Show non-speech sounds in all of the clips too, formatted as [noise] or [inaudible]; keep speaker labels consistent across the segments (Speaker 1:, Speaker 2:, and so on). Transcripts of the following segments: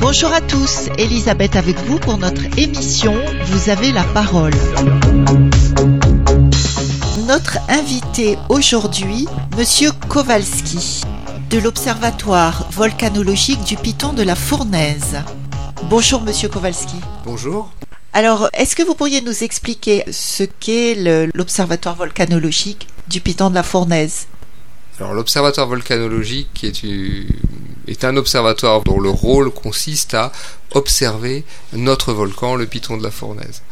Speaker 1: Bonjour à tous, Elisabeth avec vous pour notre émission Vous avez la parole. Notre invité aujourd'hui, Monsieur Kowalski, de l'Observatoire volcanologique du Piton de la Fournaise. Bonjour Monsieur Kowalski.
Speaker 2: Bonjour.
Speaker 1: Alors, est-ce que vous pourriez nous expliquer ce qu'est l'Observatoire volcanologique du Piton de la Fournaise?
Speaker 2: Alors, l'Observatoire volcanologique est, est un observatoire dont le rôle consiste à observer notre volcan, le Piton de la Fournaise.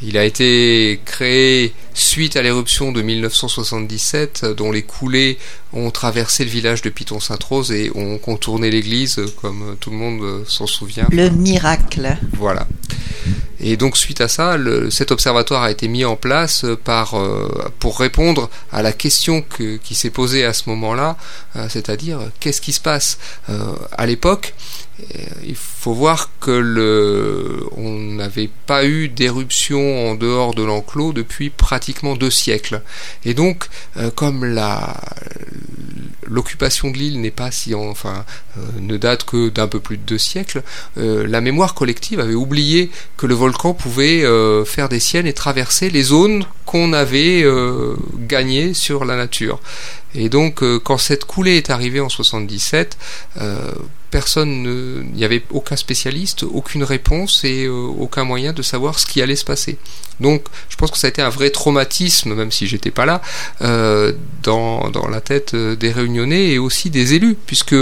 Speaker 2: Il a été créé suite à l'éruption de 1977 dont les coulées ont traversé le village de Piton-Sainte-Rose et ont contourné l'église comme tout le monde s'en souvient.
Speaker 1: Le miracle.
Speaker 2: Voilà. Et donc suite à ça, le, cet observatoire a été mis en place par, euh, pour répondre à la question que, qui s'est posée à ce moment-là, euh, c'est-à-dire qu'est-ce qui se passe euh, À l'époque, il faut voir que le, on n'avait pas eu d'éruption en dehors de l'enclos depuis pratiquement deux siècles. Et donc, comme la, l'occupation de l'île n'est pas si enfin euh, ne date que d'un peu plus de deux siècles, euh, la mémoire collective avait oublié que le volcan pouvait euh, faire des siennes et traverser les zones qu'on avait gagnées sur la nature. Et donc quand cette coulée est arrivée en 77, personne il n'y avait aucun spécialiste, aucune réponse et euh, aucun moyen de savoir ce qui allait se passer. Donc, je pense que ça a été un vrai traumatisme, même si j'étais pas là, euh, dans, dans, la tête euh, des réunionnais et aussi des élus, puisque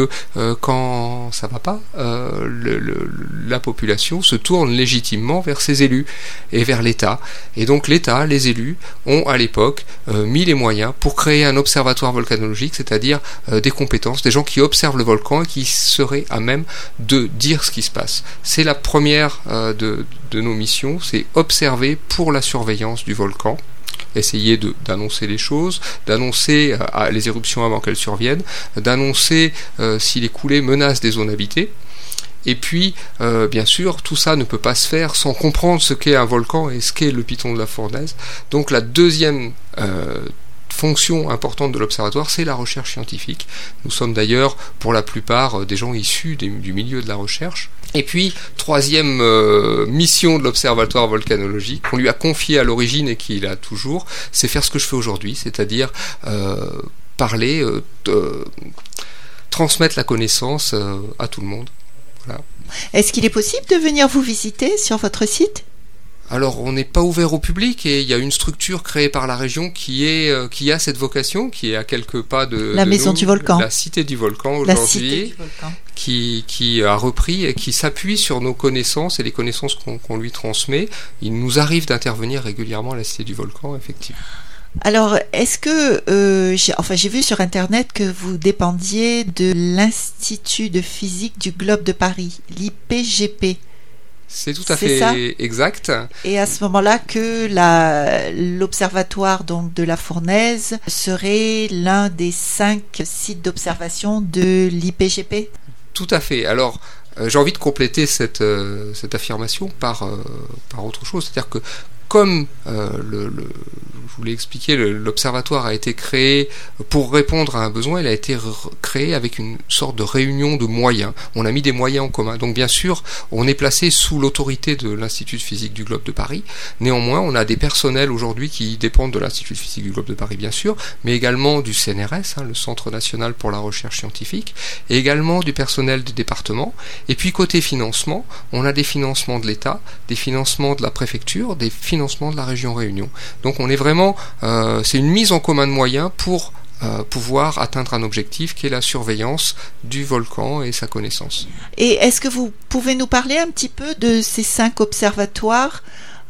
Speaker 2: quand ça va pas, la population se tourne légitimement vers ses élus et vers l'État. Et donc, l'État, les élus, ont à l'époque mis les moyens pour créer un observatoire volcanologique, c'est-à-dire des compétences, des gens qui observent le volcan et qui seraient à même de dire ce qui se passe. C'est la première euh, de, nos missions, c'est observer pour la surveillance du volcan essayer d'annoncer les choses, d'annoncer euh, les éruptions avant qu'elles surviennent, d'annoncer euh, si les coulées menacent des zones habitées. Et puis, bien sûr, tout ça ne peut pas se faire sans comprendre ce qu'est un volcan et ce qu'est le piton de la fournaise. Donc la deuxième fonction importante de l'observatoire, c'est la recherche scientifique. Nous sommes d'ailleurs pour la plupart euh, des gens issus du milieu de la recherche. Et puis, troisième euh, mission de l'Observatoire volcanologique, qu'on lui a confié à l'origine et qu'il a toujours, c'est faire ce que je fais aujourd'hui, c'est-à-dire euh, parler, transmettre la connaissance à tout le monde.
Speaker 1: Est-ce qu'il est possible de venir vous visiter sur votre site?
Speaker 2: Alors on n'est pas ouvert au public et il y a une structure créée par la région qui est euh, qui a cette vocation, qui est à quelques pas de
Speaker 1: la maison du volcan,
Speaker 2: la cité du volcan aujourd'hui, qui qui a repris et qui s'appuie sur nos connaissances et les connaissances qu'on lui transmet. Il nous arrive d'intervenir régulièrement à la cité du volcan, effectivement.
Speaker 1: Alors, est-ce que, euh, enfin, j'ai vu sur Internet que vous dépendiez de l'Institut de physique du globe de Paris, l'IPGP.
Speaker 2: C'est tout à fait exact.
Speaker 1: Et à ce moment-là que l'observatoire donc de la Fournaise serait l'un des cinq sites d'observation de l'IPGP.
Speaker 2: Tout à fait. Alors euh, j'ai envie de compléter cette, euh, cette affirmation par, euh, par autre chose. C'est-à-dire que comme le, vous l'ai expliqué, l'observatoire a été créé pour répondre à un besoin, il a été créé avec une sorte de réunion de moyens. On a mis des moyens en commun. Donc bien sûr, on est placé sous l'autorité de l'Institut de physique du globe de Paris. Néanmoins, on a des personnels aujourd'hui qui dépendent de l'Institut de physique du globe de Paris, bien sûr, mais également du CNRS, hein, le Centre national pour la recherche scientifique, et également du personnel du département. Et puis côté financement, on a des financements de l'État, des financements de la préfecture, des financements de la région Réunion. Donc on est vraiment euh, c'est une mise en commun de moyens pour euh, pouvoir atteindre un objectif qui est la surveillance du volcan et sa connaissance.
Speaker 1: Et est-ce que vous pouvez nous parler un petit peu de ces cinq observatoires?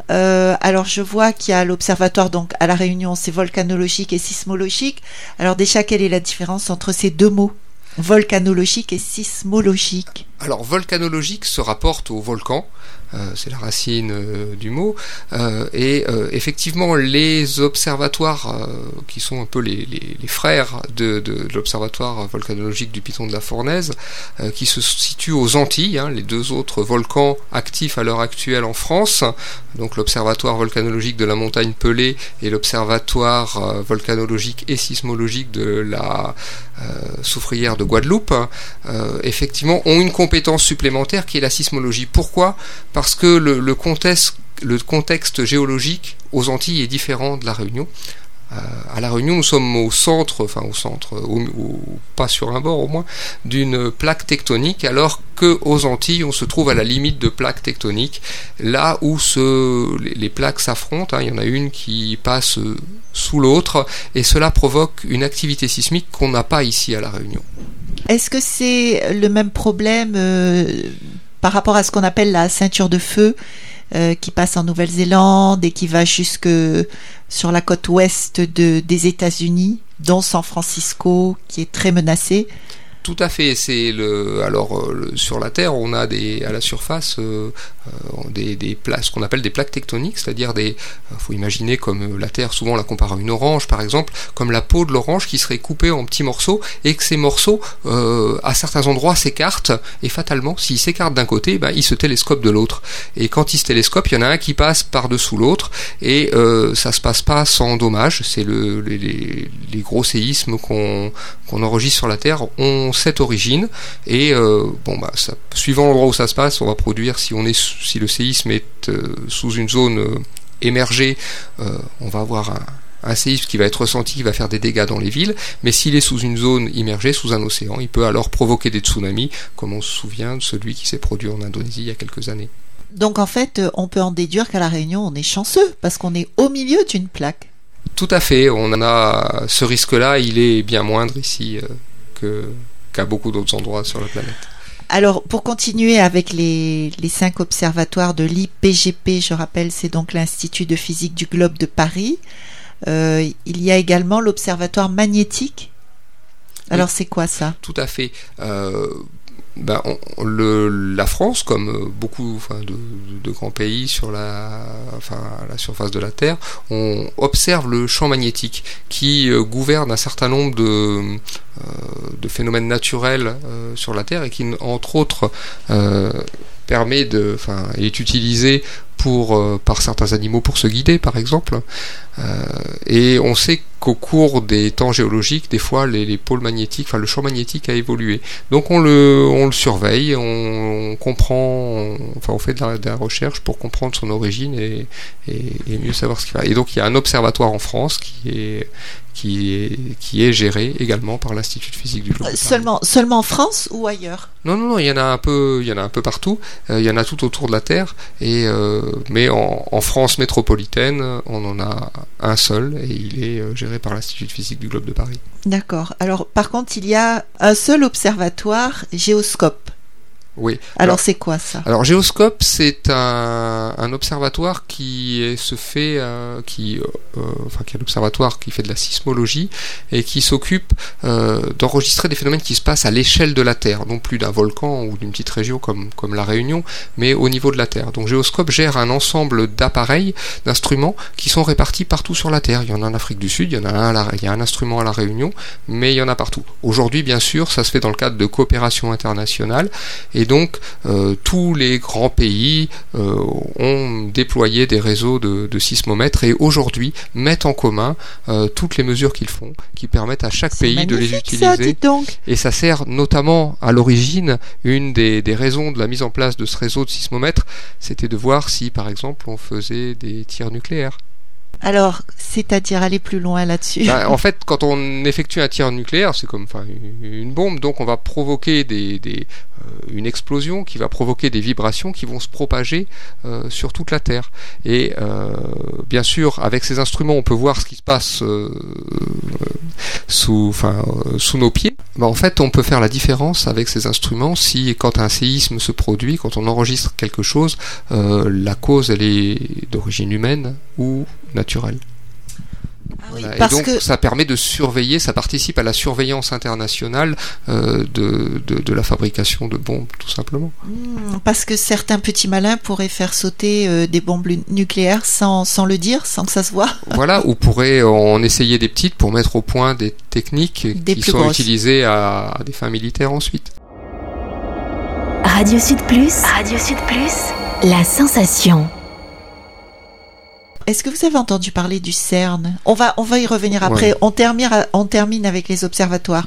Speaker 1: Euh, alors je vois qu'il y a l'observatoire donc à la Réunion, c'est volcanologique et sismologique. Alors déjà quelle est la différence entre ces deux mots Volcanologique et sismologique?
Speaker 2: Alors volcanologique se rapporte au volcan, c'est la racine euh, du mot, euh, et effectivement les observatoires qui sont un peu les, frères de, l'observatoire volcanologique du Piton de la Fournaise, qui se situent aux Antilles, hein, les deux autres volcans actifs à l'heure actuelle en France, donc l'observatoire volcanologique de la montagne Pelée et l'observatoire volcanologique et sismologique de la soufrière de Guadeloupe, effectivement ont une compétence supplémentaire qui est la sismologie. Pourquoi? Parce que le, contexte, géologique aux Antilles est différent de la Réunion. Euh, à La Réunion, nous sommes au centre, enfin au centre, pas sur un bord au moins, d'une plaque tectonique, alors que aux Antilles, on se trouve à la limite de plaques tectoniques, là où les, plaques s'affrontent. Hein. il y en a une qui passe sous l'autre, et cela provoque une activité sismique qu'on n'a pas ici à La Réunion.
Speaker 1: Est-ce que c'est le même problème euh, par rapport à ce qu'on appelle la ceinture de feu euh, qui passe en Nouvelle-Zélande et qui va jusque sur la côte ouest des États-Unis, dont San Francisco, qui est très menacée
Speaker 2: tout à fait. C'est le alors euh, sur la Terre, on a des à la surface euh, euh, des, qu'on appelle des plaques tectoniques, c'est-à-dire des. faut imaginer comme la Terre, souvent on la compare à une orange, par exemple, comme la peau de l'orange qui serait coupée en petits morceaux et que ces morceaux, à certains endroits, s'écartent et fatalement, s'ils s'écartent d'un côté, ben, ils se télescopent de l'autre. Et quand ils se télescopent, il y en a un qui passe par-dessous l'autre et ça se passe pas sans dommage. C'est le les, gros séismes qu'on enregistre sur la Terre. Cette origine et euh, bon bah ça, suivant l'endroit où ça se passe, on va produire si on est si le séisme est euh, sous une zone euh, émergée, on va avoir un, un séisme qui va être ressenti, qui va faire des dégâts dans les villes, mais s'il est sous une zone immergée, sous un océan, il peut alors provoquer des tsunamis, comme on se souvient de celui qui s'est produit en Indonésie il y a quelques années.
Speaker 1: Donc en fait, on peut en déduire qu'à la Réunion, on est chanceux, parce qu'on est au milieu d'une plaque.
Speaker 2: Tout à fait, on en a ce risque-là, il est bien moindre ici que qu'à beaucoup d'autres endroits sur la planète.
Speaker 1: Alors, pour continuer avec les, cinq observatoires de l'IPGP, je rappelle, c'est donc l'Institut de physique du globe de Paris. Euh, il y a également l'observatoire magnétique. Alors, c'est quoi ça?
Speaker 2: Tout à fait. Euh, ben, la France, comme beaucoup de, grands pays sur la, la surface de la Terre, on observe le champ magnétique qui euh, gouverne un certain nombre de, euh, phénomènes naturels euh, sur la Terre et qui, entre autres, permet de, enfin, est utilisé pour, euh, par certains animaux pour se guider, par exemple. Euh, et on sait qu'au cours des temps géologiques, des fois, les, pôles magnétiques, enfin, le champ magnétique a évolué. Donc, on le, on le surveille, on, comprend, enfin, on fait de la, recherche pour comprendre son origine et, et, mieux savoir ce qui va. Et donc, il y a un observatoire en France qui est, qui est, qui est géré également par l'Institut de physique du globe.
Speaker 1: Seulement, seulement en France ou ailleurs?
Speaker 2: Non, non, non, il y en a un peu, il y en a un peu partout. il y en a tout autour de la Terre. Et mais en, France métropolitaine, on en a un seul et il est euh, géré par l'Institut de physique du globe de Paris.
Speaker 1: D'accord. Alors par contre, il y a un seul observatoire Géoscope.
Speaker 2: Oui.
Speaker 1: Alors c'est quoi ça?
Speaker 2: Alors Géoscope, c'est un, observatoire qui se fait, euh, qui, euh, enfin qui est l'observatoire qui fait de la sismologie et qui s'occupe euh, d'enregistrer des phénomènes qui se passent à l'échelle de la Terre, non plus d'un volcan ou d'une petite région comme comme la Réunion, mais au niveau de la Terre. Donc Géoscope gère un ensemble d'appareils, d'instruments qui sont répartis partout sur la Terre. Il y en a en Afrique du Sud, il y en a un, il y a un instrument à la Réunion, mais il y en a partout. Aujourd'hui, bien sûr, ça se fait dans le cadre de coopération internationale et et donc, euh, tous les grands pays euh, ont déployé des réseaux de, sismomètres et aujourd'hui mettent en commun euh, toutes les mesures qu'ils font, qui permettent à chaque pays de les utiliser. et ça sert notamment à l'origine, une des, des raisons de la mise en place de ce réseau de sismomètres, c'était de voir si, par exemple, on faisait des tirs nucléaires.
Speaker 1: Alors, c'est-à-dire aller plus loin là-dessus
Speaker 2: bah, En [laughs] fait, quand on effectue un tir nucléaire, c'est comme une bombe, donc on va provoquer des, une explosion qui va provoquer des vibrations qui vont se propager euh, sur toute la Terre. Et euh, bien sûr, avec ces instruments, on peut voir ce qui se passe sous, nos pieds. En fait, on peut faire la différence avec ces instruments si, quand un séisme se produit, quand on enregistre quelque chose, la cause elle est d'origine humaine ou naturelle. Et donc ça permet de surveiller, ça participe à la surveillance internationale euh, de, de, la fabrication de bombes, tout simplement.
Speaker 1: Hmm, parce que certains petits malins pourraient faire sauter euh, des bombes nucléaires sans, sans, le dire, sans que ça se voit. [laughs]
Speaker 2: Voilà, ou pourraient en essayer des petites pour mettre au point des techniques qui sont utilisées à, à des fins militaires ensuite.
Speaker 3: Radio Sud Plus, Radio Sud Plus, la sensation.
Speaker 1: Est-ce que vous avez entendu parler du CERN? On va, on va y revenir après. On, termine, on termine avec les observatoires.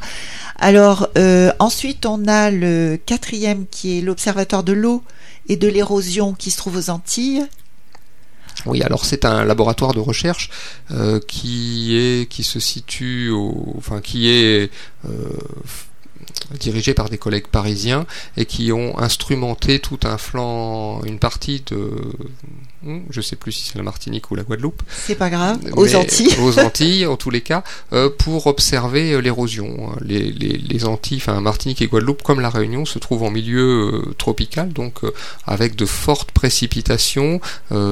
Speaker 1: Alors, euh, ensuite, on a le quatrième qui est l'observatoire de l'eau et de l'érosion qui se trouve aux Antilles.
Speaker 2: Oui, alors c'est un laboratoire de recherche euh, qui est qui se situe au, enfin qui est euh, dirigé par des collègues parisiens et qui ont instrumenté tout un flanc, une partie de je sais plus si c'est la Martinique ou la Guadeloupe.
Speaker 1: C'est pas grave. Aux Antilles. [laughs]
Speaker 2: aux Antilles, en tous les cas, euh, pour observer euh, l'érosion. Les, les, les, Antilles, enfin Martinique et Guadeloupe, comme la Réunion, se trouvent en milieu euh, tropical, donc avec de fortes précipitations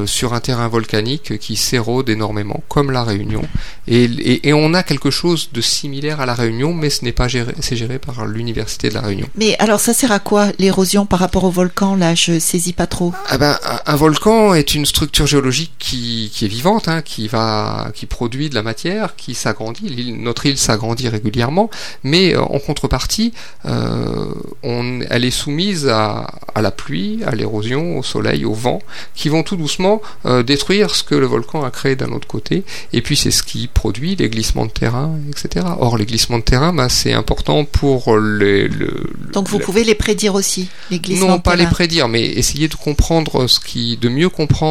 Speaker 2: sur un terrain volcanique qui s'érode énormément, comme la Réunion. Et, et, et, on a quelque chose de similaire à la Réunion, mais ce n'est pas géré, c'est géré par l'université de la Réunion.
Speaker 1: Mais alors ça sert à quoi l'érosion par rapport au volcan Là, je saisis pas trop.
Speaker 2: Ah ben, un volcan est une une structure géologique qui, qui est vivante, hein, qui va, qui produit de la matière, qui s'agrandit. Notre île s'agrandit régulièrement, mais euh, en contrepartie, euh, on, elle est soumise à, à la pluie, à l'érosion, au soleil, au vent, qui vont tout doucement euh, détruire ce que le volcan a créé d'un autre côté. Et puis c'est ce qui produit les glissements de terrain, etc. Or les glissements de terrain, bah, c'est important pour les. Le,
Speaker 1: Donc vous pouvez les prédire aussi, les glissements.
Speaker 2: Non, pas les prédire, mais essayer de comprendre ce qui, de mieux comprendre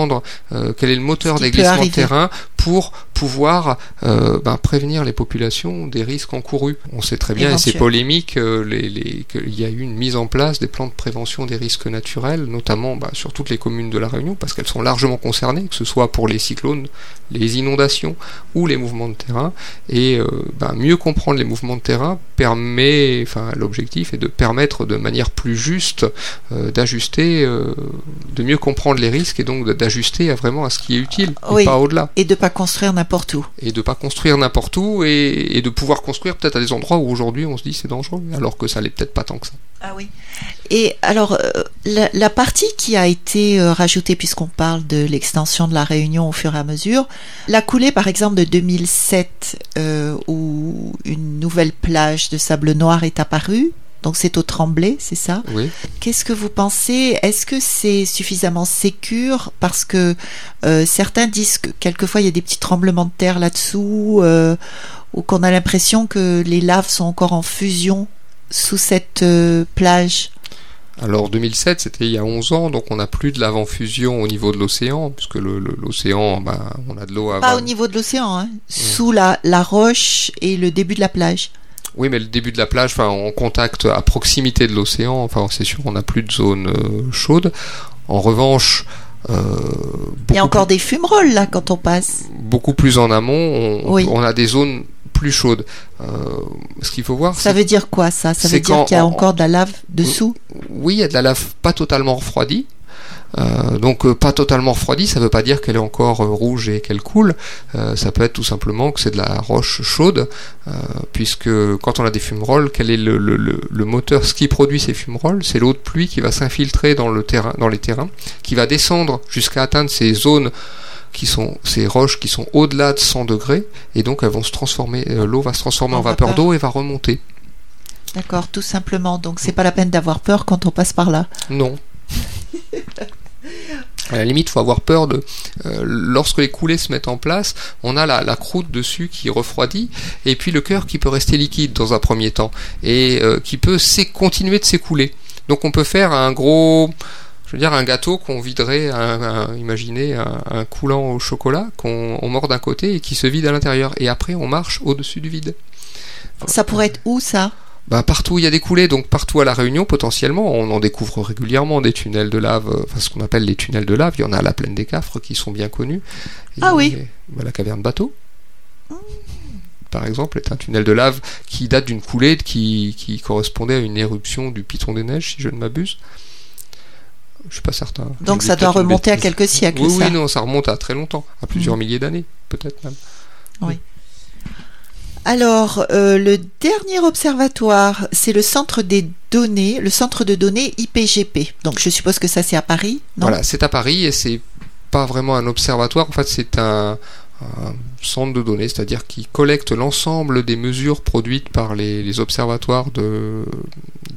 Speaker 2: euh, quel est le moteur des glissements de terrain pour pouvoir euh, ben, prévenir les populations des risques encourus. On sait très bien, et c'est polémique, euh, les, qu'il y a eu une mise en place des plans de prévention des risques naturels, notamment ben, sur toutes les communes de la Réunion, parce qu'elles sont largement concernées, que ce soit pour les cyclones, les inondations ou les mouvements de terrain. Et ben, mieux comprendre les mouvements de terrain permet, enfin l'objectif est de permettre de manière plus juste d'ajuster, de mieux comprendre les risques et donc d'ajuster vraiment à ce qui est utile, et pas au-delà.
Speaker 1: Et de pas construire n'importe où.
Speaker 2: Et de pas construire n'importe où et, de pouvoir construire peut-être à des endroits où aujourd'hui on se dit c'est dangereux, alors que ça l'est peut-être pas tant que ça.
Speaker 1: Ah oui. Et alors, euh, la, partie qui a été euh, rajoutée, puisqu'on parle de l'extension de la Réunion au fur et à mesure, la coulée par exemple de 2007, euh, où une nouvelle plage de sable noir est apparue, donc c'est au Tremblay, c'est ça?
Speaker 2: Oui.
Speaker 1: Qu'est-ce que vous pensez? Est-ce que c'est suffisamment sécure? Parce que euh, certains disent que quelquefois il y a des petits tremblements de terre là-dessous, euh, ou qu'on a l'impression que les laves sont encore en fusion sous cette euh, plage.
Speaker 2: Alors 2007, c'était il y a 11 ans, donc on n'a plus de lave en fusion au niveau de l'océan, puisque l'océan, ben, on a de l'eau à...
Speaker 1: Pas au niveau de l'océan, hein. sous la, la roche et le début de la plage.
Speaker 2: Oui, mais le début de la plage, enfin, en contact à proximité de l'océan, enfin, c'est sûr, on n'a plus de zone euh, chaude. En revanche,
Speaker 1: euh, il y a encore des fumerolles là quand on passe.
Speaker 2: Beaucoup plus en amont, on, a des zones plus chaudes. Euh, ce qu'il faut voir,
Speaker 1: ça veut dire quoi ça? Ça veut dire qu'il y a encore de la lave dessous?
Speaker 2: Oui, il y a de la lave pas totalement refroidie, euh, donc euh, pas totalement refroidie, ça ne veut pas dire qu'elle est encore euh, rouge et qu'elle coule. ça peut être tout simplement que c'est de la roche chaude, puisque quand on a des fumerolles, quel est le, le, moteur? Ce qui produit ces fumerolles, c'est l'eau de pluie qui va s'infiltrer dans, le terrain, dans les terrains, qui va descendre jusqu'à atteindre ces zones qui sont ces roches qui sont au-delà de 100 degrés et donc elles vont se transformer l'eau va se transformer en, vapeur d'eau et va remonter.
Speaker 1: D'accord, tout simplement. Donc c'est pas la peine d'avoir peur quand on passe par là.
Speaker 2: Non. [laughs] À la limite, faut avoir peur de. Euh, lorsque les coulées se mettent en place, on a la, croûte dessus qui refroidit, et puis le cœur qui peut rester liquide dans un premier temps, et euh, qui peut continuer de s'écouler. Donc on peut faire un gros. Je veux dire, un gâteau qu'on viderait, un, imaginez un, coulant au chocolat, qu'on mord d'un côté et qui se vide à l'intérieur. Et après, on marche au-dessus du vide.
Speaker 1: Ça pourrait être où ça?
Speaker 2: Bah, partout il y a des coulées, donc partout à la Réunion potentiellement, on en découvre régulièrement des tunnels de lave, euh, enfin ce qu'on appelle les tunnels de lave. Il y en a à la plaine des Cafres qui sont bien connus.
Speaker 1: ah oui.
Speaker 2: Bah, la caverne bateau. Par exemple, est un tunnel de lave qui date d'une coulée qui, qui, correspondait à une éruption du Piton des Neiges, si je ne m'abuse. Je suis pas certain.
Speaker 1: Donc ça doit remonter à quelques siècles.
Speaker 2: Oui, oui, non, ça remonte à très longtemps, à plusieurs mm. milliers d'années, peut-être même.
Speaker 1: Oui. Alors, euh, le dernier observatoire, c'est le centre des données, le centre de données IPGP. Donc, je suppose que ça, c'est à Paris, non?
Speaker 2: Voilà, c'est à Paris et c'est pas vraiment un observatoire. En fait, c'est un, centre de données, c'est-à-dire qui collecte l'ensemble des mesures produites par les, les observatoires de,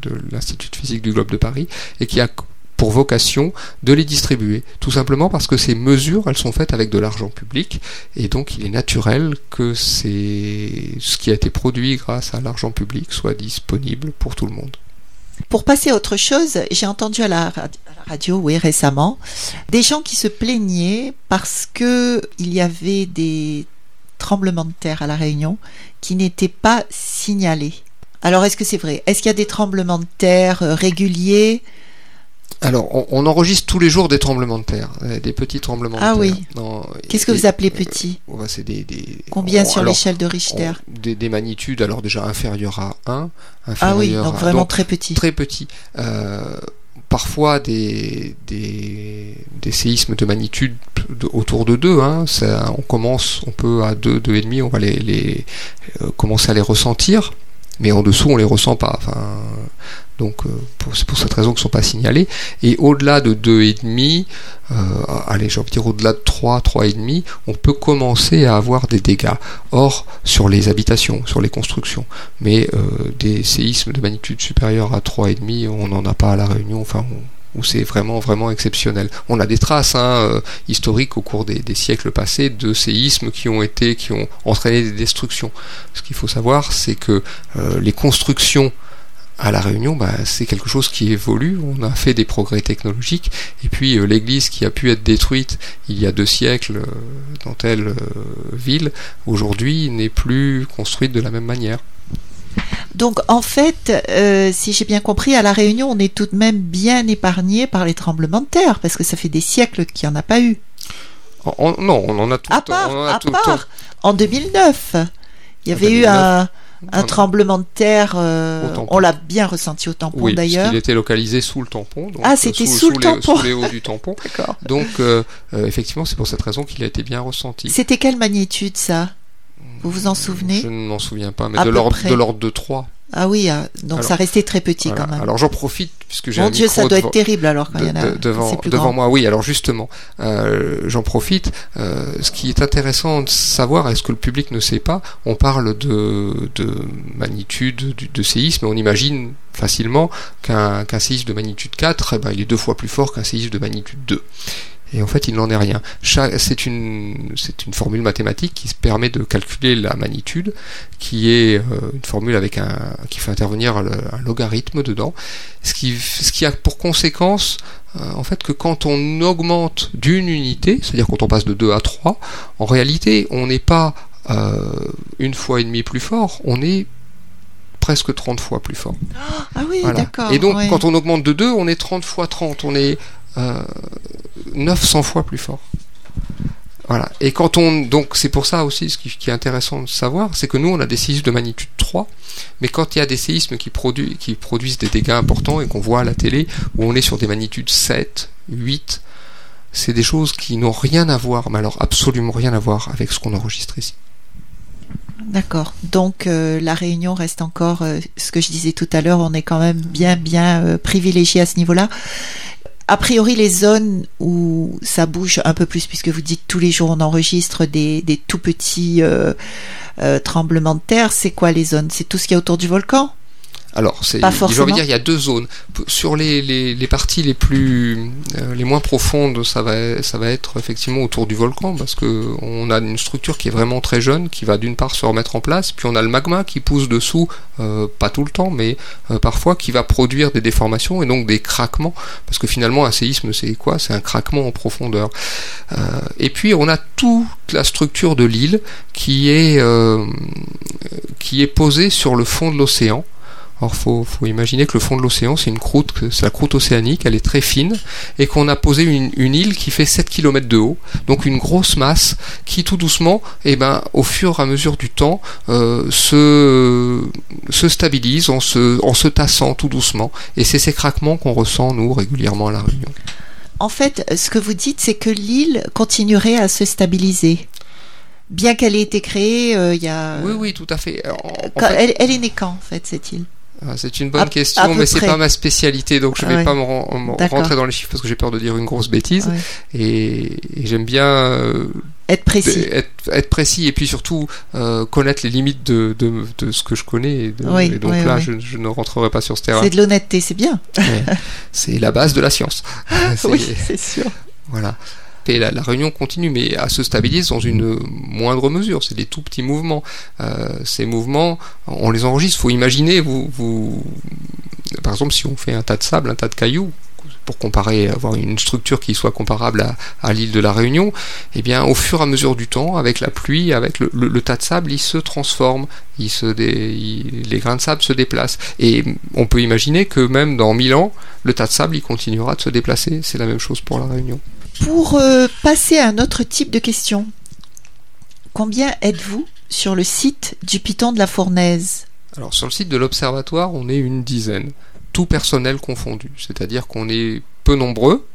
Speaker 2: de l'Institut de physique du globe de Paris et qui a pour vocation de les distribuer. Tout simplement parce que ces mesures, elles sont faites avec de l'argent public et donc il est naturel que c'est ce qui a été produit grâce à l'argent public soit disponible pour tout le monde.
Speaker 1: Pour passer à autre chose, j'ai entendu à la, radio, oui, récemment, des gens qui se plaignaient parce que il y avait des tremblements de terre à la Réunion qui n'étaient pas signalés. Alors, est-ce que c'est vrai? Est-ce qu'il y a des tremblements de terre euh, réguliers?
Speaker 2: Alors, on, on enregistre tous les jours des tremblements de terre, euh, des petits tremblements
Speaker 1: Ah
Speaker 2: de terre.
Speaker 1: oui.
Speaker 2: Non,
Speaker 1: Qu'est-ce que vous appelez petit
Speaker 2: Ouais, c'est des, des-
Speaker 1: Combien
Speaker 2: on-
Speaker 1: sur l'échelle de Richter
Speaker 2: on- des, des magnitudes, alors déjà inférieures à 1.
Speaker 1: Ah oui, donc
Speaker 2: à-
Speaker 1: vraiment très petit.
Speaker 2: très petits. Euh, parfois des, des, des séismes de magnitude de- autour de 2. Hein, ça, on commence, on peut à 2, 2,5, on va les, les euh, commencer à les ressentir, mais en dessous on les ressent pas. Enfin, donc euh, c'est pour cette raison qu'ils ne sont pas signalés. Et au-delà de 2,5, euh, allez, j'ai envie de dire au-delà de 3, 3,5, on peut commencer à avoir des dégâts. Or, sur les habitations, sur les constructions, mais euh, des séismes de magnitude supérieure à 3,5, on n'en a pas à La Réunion, enfin, où c'est vraiment, vraiment exceptionnel. On a des traces hein, euh, historiques au cours des, siècles passés de séismes qui ont été, qui ont entraîné des destructions. Ce qu'il faut savoir, c'est que les constructions à la Réunion, bah, c'est quelque chose qui évolue. On a fait des progrès technologiques, et puis euh, l'église qui a pu être détruite il y a deux siècles euh, dans telle euh, ville, aujourd'hui n'est plus construite de la même manière.
Speaker 1: Donc en fait, euh, si j'ai bien compris, à La Réunion, on est tout de même bien épargné par les tremblements de terre, parce que ça fait des siècles qu'il n'y en a pas eu.
Speaker 2: En- non, on en a tout
Speaker 1: À
Speaker 2: le temps.
Speaker 1: part,
Speaker 2: on en a
Speaker 1: à
Speaker 2: tout le temps.
Speaker 1: part, en 2009, il y
Speaker 2: En
Speaker 1: avait eu
Speaker 2: 2009,
Speaker 1: un, un tremblement de terre, euh, on l'a bien ressenti au tampon
Speaker 2: Oui,
Speaker 1: d'ailleurs.
Speaker 2: parce qu'il était localisé sous le tampon. Donc,
Speaker 1: Ah, c'était sous le
Speaker 2: les,
Speaker 1: tampon.
Speaker 2: sous les hauts du tampon. [laughs]
Speaker 1: D'accord.
Speaker 2: Donc, euh, euh, effectivement, c'est pour cette raison qu'il a été bien ressenti.
Speaker 1: C'était quelle magnitude ça? Vous vous en souvenez
Speaker 2: Je ne m'en souviens pas, mais
Speaker 1: À
Speaker 2: de l'ordre de l'ordre de 3.
Speaker 1: Ah oui, ah, donc
Speaker 2: Alors,
Speaker 1: ça restait très petit
Speaker 2: Voilà.
Speaker 1: quand même.
Speaker 2: Alors j'en profite puisque j'ai
Speaker 1: Mon
Speaker 2: un
Speaker 1: Dieu, ça doit
Speaker 2: devant-
Speaker 1: être terrible alors quand il y en a.
Speaker 2: de- devant,
Speaker 1: plus
Speaker 2: devant moi. Oui, alors justement, euh, j'en profite. Euh, ce qui est intéressant de savoir, est-ce que le public ne sait pas, on parle de, de magnitude du- de séisme, on imagine facilement qu'un qu'un séisme de magnitude 4, eh ben, il est deux fois plus fort qu'un séisme de magnitude 2. Et en fait, il n'en est rien. C'est une, c'est une formule mathématique qui se permet de calculer la magnitude, qui est euh, une formule avec un, qui fait intervenir un logarithme dedans, ce qui, ce qui a pour conséquence euh, en fait que quand on augmente d'une unité, c'est-à-dire quand on passe de 2 à 3, en réalité, on n'est pas euh, une fois et demie plus fort, on est presque 30 fois plus fort.
Speaker 1: Ah oui,
Speaker 2: Voilà.
Speaker 1: d'accord.
Speaker 2: Et donc,
Speaker 1: ouais.
Speaker 2: quand on augmente de 2, on est 30 fois 30. On est euh, 900 fois plus fort. Voilà. Et quand on. Donc, c'est pour ça aussi, ce qui, est intéressant de savoir, c'est que nous, on a des séismes de magnitude 3. Mais quand il y a des séismes qui, produ- qui produisent des dégâts importants et qu'on voit à la télé, où on est sur des magnitudes 7, 8, c'est des choses qui n'ont rien à voir, mais alors absolument rien à voir avec ce qu'on enregistre ici.
Speaker 1: D'accord. Donc euh, la Réunion reste encore, euh, ce que je disais tout à l'heure, on est quand même bien bien euh, privilégié à ce niveau-là. A priori, les zones où ça bouge un peu plus, puisque vous dites tous les jours on enregistre des, des tout petits euh, euh, tremblements de terre, c'est quoi les zones? C'est tout ce qu'il y a autour du volcan?
Speaker 2: Alors, c'est, j'ai envie de dire, il y a deux zones. Sur les, les, les parties les plus, euh, les moins profondes, ça va, ça va être effectivement autour du volcan, parce que on a une structure qui est vraiment très jeune, qui va d'une part se remettre en place, puis on a le magma qui pousse dessous, euh, pas tout le temps, mais euh, parfois qui va produire des déformations et donc des craquements, parce que finalement un séisme c'est quoi? C'est un craquement en profondeur. Euh, et puis on a toute la structure de l'île qui est, euh, qui est posée sur le fond de l'océan. Alors faut, faut imaginer que le fond de l'océan c'est une croûte, c'est la croûte océanique, elle est très fine, et qu'on a posé une, une île qui fait 7 km de haut, donc une grosse masse qui tout doucement, et ben, au fur et à mesure du temps, euh, se, se stabilise en se, en se tassant tout doucement, et c'est ces craquements qu'on ressent nous régulièrement à la Réunion.
Speaker 1: En fait, ce que vous dites, c'est que l'île continuerait à se stabiliser. bien qu'elle ait été créée, euh, il y a.
Speaker 2: Oui, oui, tout à fait. En- en
Speaker 1: Quand-
Speaker 2: fait,
Speaker 1: elle, elle est née quand, en fait, cette île?
Speaker 2: C'est une bonne
Speaker 1: À- à
Speaker 2: question,
Speaker 1: peu
Speaker 2: mais c'est pas ma spécialité, donc je vais
Speaker 1: Ouais.
Speaker 2: pas me, rentrer dans les chiffres parce que j'ai peur de dire une grosse bêtise.
Speaker 1: Ouais.
Speaker 2: Et, et j'aime bien euh,
Speaker 1: Être précis.
Speaker 2: être, être précis et puis surtout euh, connaître les limites de, de, de ce que je connais. Et, de-
Speaker 1: Oui,
Speaker 2: et donc
Speaker 1: oui,
Speaker 2: là,
Speaker 1: oui.
Speaker 2: Je, je ne rentrerai pas sur ce terrain.
Speaker 1: C'est de l'honnêteté, c'est bien.
Speaker 2: C'est la base de la science. [laughs] [laughs]
Speaker 1: Oui, c'est sûr.
Speaker 2: Voilà. La, réunion continue, mais à se stabiliser dans une moindre mesure. C'est des tout petits mouvements. Euh, ces mouvements, on les enregistre. faut imaginer, vous, par exemple, si on fait un tas de sable, un tas de cailloux, pour comparer, avoir une structure qui soit comparable à, l'île de la Réunion, eh bien, au fur et à mesure du temps, avec la pluie, avec le, tas de sable, il se transforme, il il- les grains de sable se déplacent. Et on peut imaginer que même dans 1000 ans, le tas de sable, il continuera de se déplacer. C'est la même chose pour la Réunion.
Speaker 1: Pour euh, passer à un autre type de question, combien êtes-vous sur le site du Piton de la Fournaise?
Speaker 2: Alors sur le site de l'observatoire, on est une dizaine, tout personnel confondu, c'est-à-dire qu'on est peu nombreux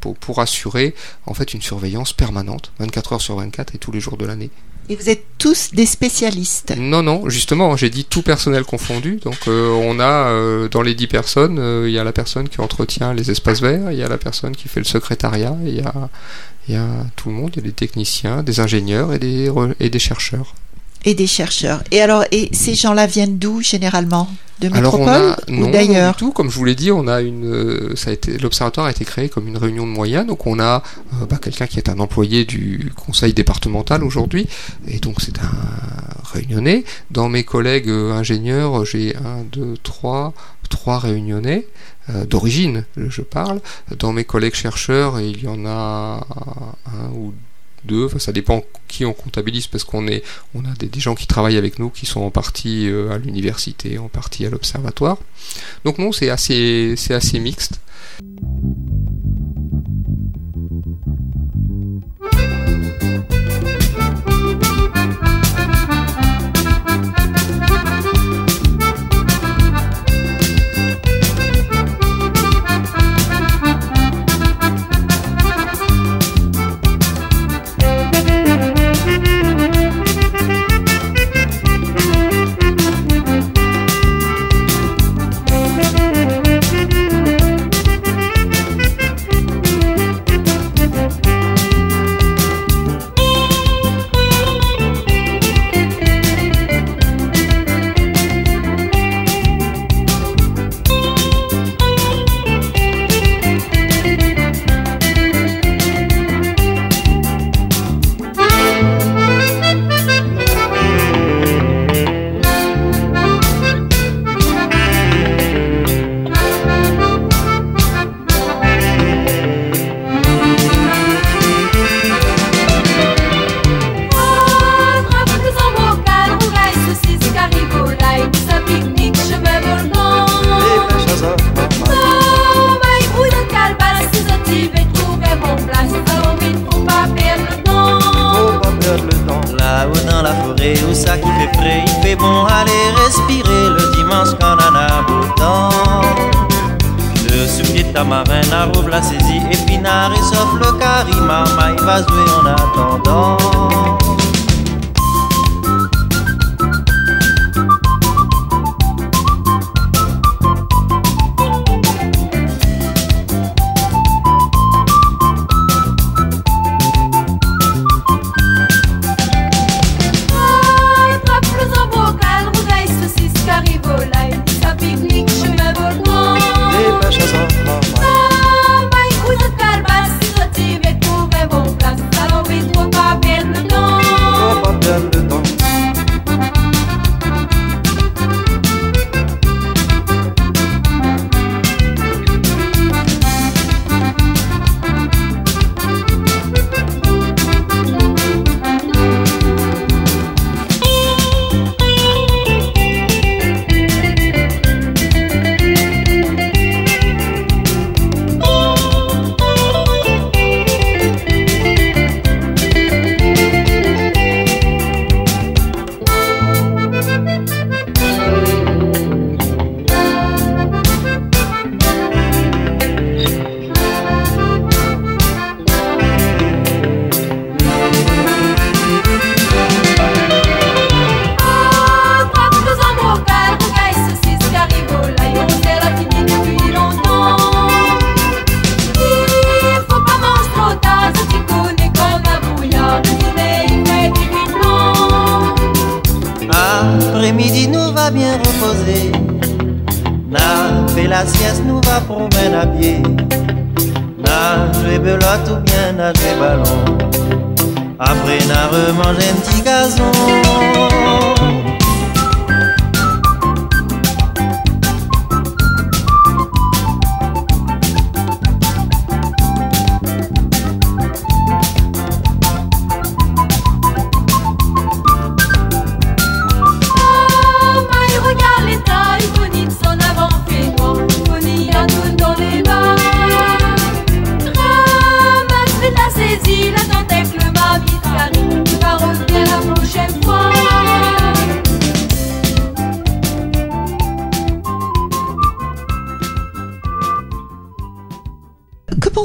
Speaker 2: pour, pour assurer en fait une surveillance permanente, 24 heures sur 24 et tous les jours de l'année.
Speaker 1: Et vous êtes tous des spécialistes.
Speaker 2: Non, non, justement, j'ai dit tout personnel confondu. Donc, euh, on a euh, dans les 10 personnes, euh, il y a la personne qui entretient les espaces verts, il y a la personne qui fait le secrétariat, il y a, y a tout le monde, il y a des techniciens, des ingénieurs et des, et des chercheurs.
Speaker 1: Et des chercheurs. Et alors, et ces gens-là viennent d'où généralement? De
Speaker 2: Alors on
Speaker 1: métropole
Speaker 2: a
Speaker 1: ou
Speaker 2: non, non
Speaker 1: d'ailleurs
Speaker 2: du tout. Comme je vous l'ai dit, on a une, euh, ça a été, l'observatoire a été créé comme une réunion de moyens. Donc on a euh, bah, quelqu'un qui est un employé du conseil départemental aujourd'hui, et donc c'est un réunionnais. Dans mes collègues euh, ingénieurs, j'ai un, deux, trois, trois réunionnais euh, d'origine, je parle. Dans mes collègues chercheurs, il y en a un ou deux, enfin ça dépend qui on comptabilise parce qu'on est, on a des, gens qui travaillent avec nous qui sont en partie euh, à l'université, en partie à l'observatoire. Donc non, c'est assez, c'est assez mixte.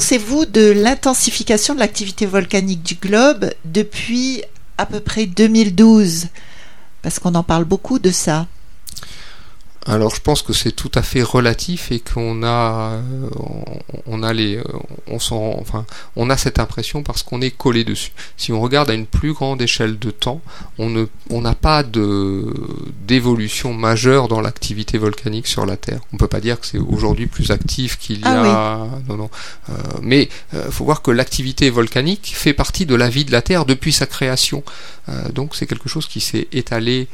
Speaker 1: Pensez-vous de l'intensification de l'activité volcanique du globe depuis à peu près 2012 Parce qu'on en parle beaucoup de ça.
Speaker 2: Alors je pense que c'est tout à fait relatif et qu'on a, euh, on, a les, euh, on enfin, on a cette impression parce qu'on est collé dessus. Si on regarde à une plus grande échelle de temps, on ne, on n'a pas de d'évolution majeure dans l'activité volcanique sur la Terre. On peut pas dire que c'est aujourd'hui plus actif qu'il y
Speaker 1: ah
Speaker 2: a, non non. Euh, mais il faut voir que l'activité volcanique fait partie de la vie de la Terre depuis sa création. donc c'est quelque chose qui s'est étalé,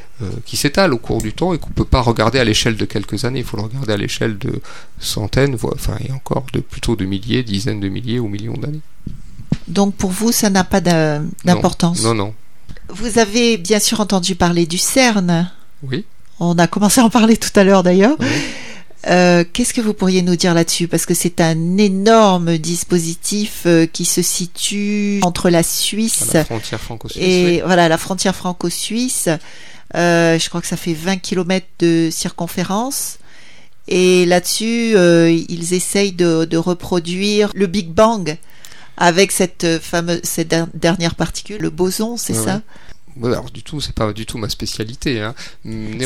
Speaker 2: qui s'étale au cours du temps et qu'on peut pas regarder à l'échelle de quelques années, il faut le regarder à l'échelle de centaines, enfin et encore de plutôt de milliers, dizaines de milliers ou millions d'années.
Speaker 1: Donc pour vous, ça n'a pas d'importance?
Speaker 2: Non, non,
Speaker 1: Vous avez bien sûr entendu parler du CERN.
Speaker 2: Oui.
Speaker 1: On a commencé à en parler tout à l'heure d'ailleurs. Euh, qu'est-ce que vous pourriez nous dire là-dessus? Parce que c'est un énorme dispositif euh, qui se situe entre la Suisse
Speaker 2: la frontière franco-suisse,
Speaker 1: et voilà la frontière franco-suisse. Euh, je crois que ça fait 20 km de circonférence. Et là-dessus, euh, ils essayent de, reproduire le Big Bang avec cette fameuse, cette dernière particule, le boson, c'est ça?
Speaker 2: alors du tout, c'est pas du tout ma spécialité. Hein.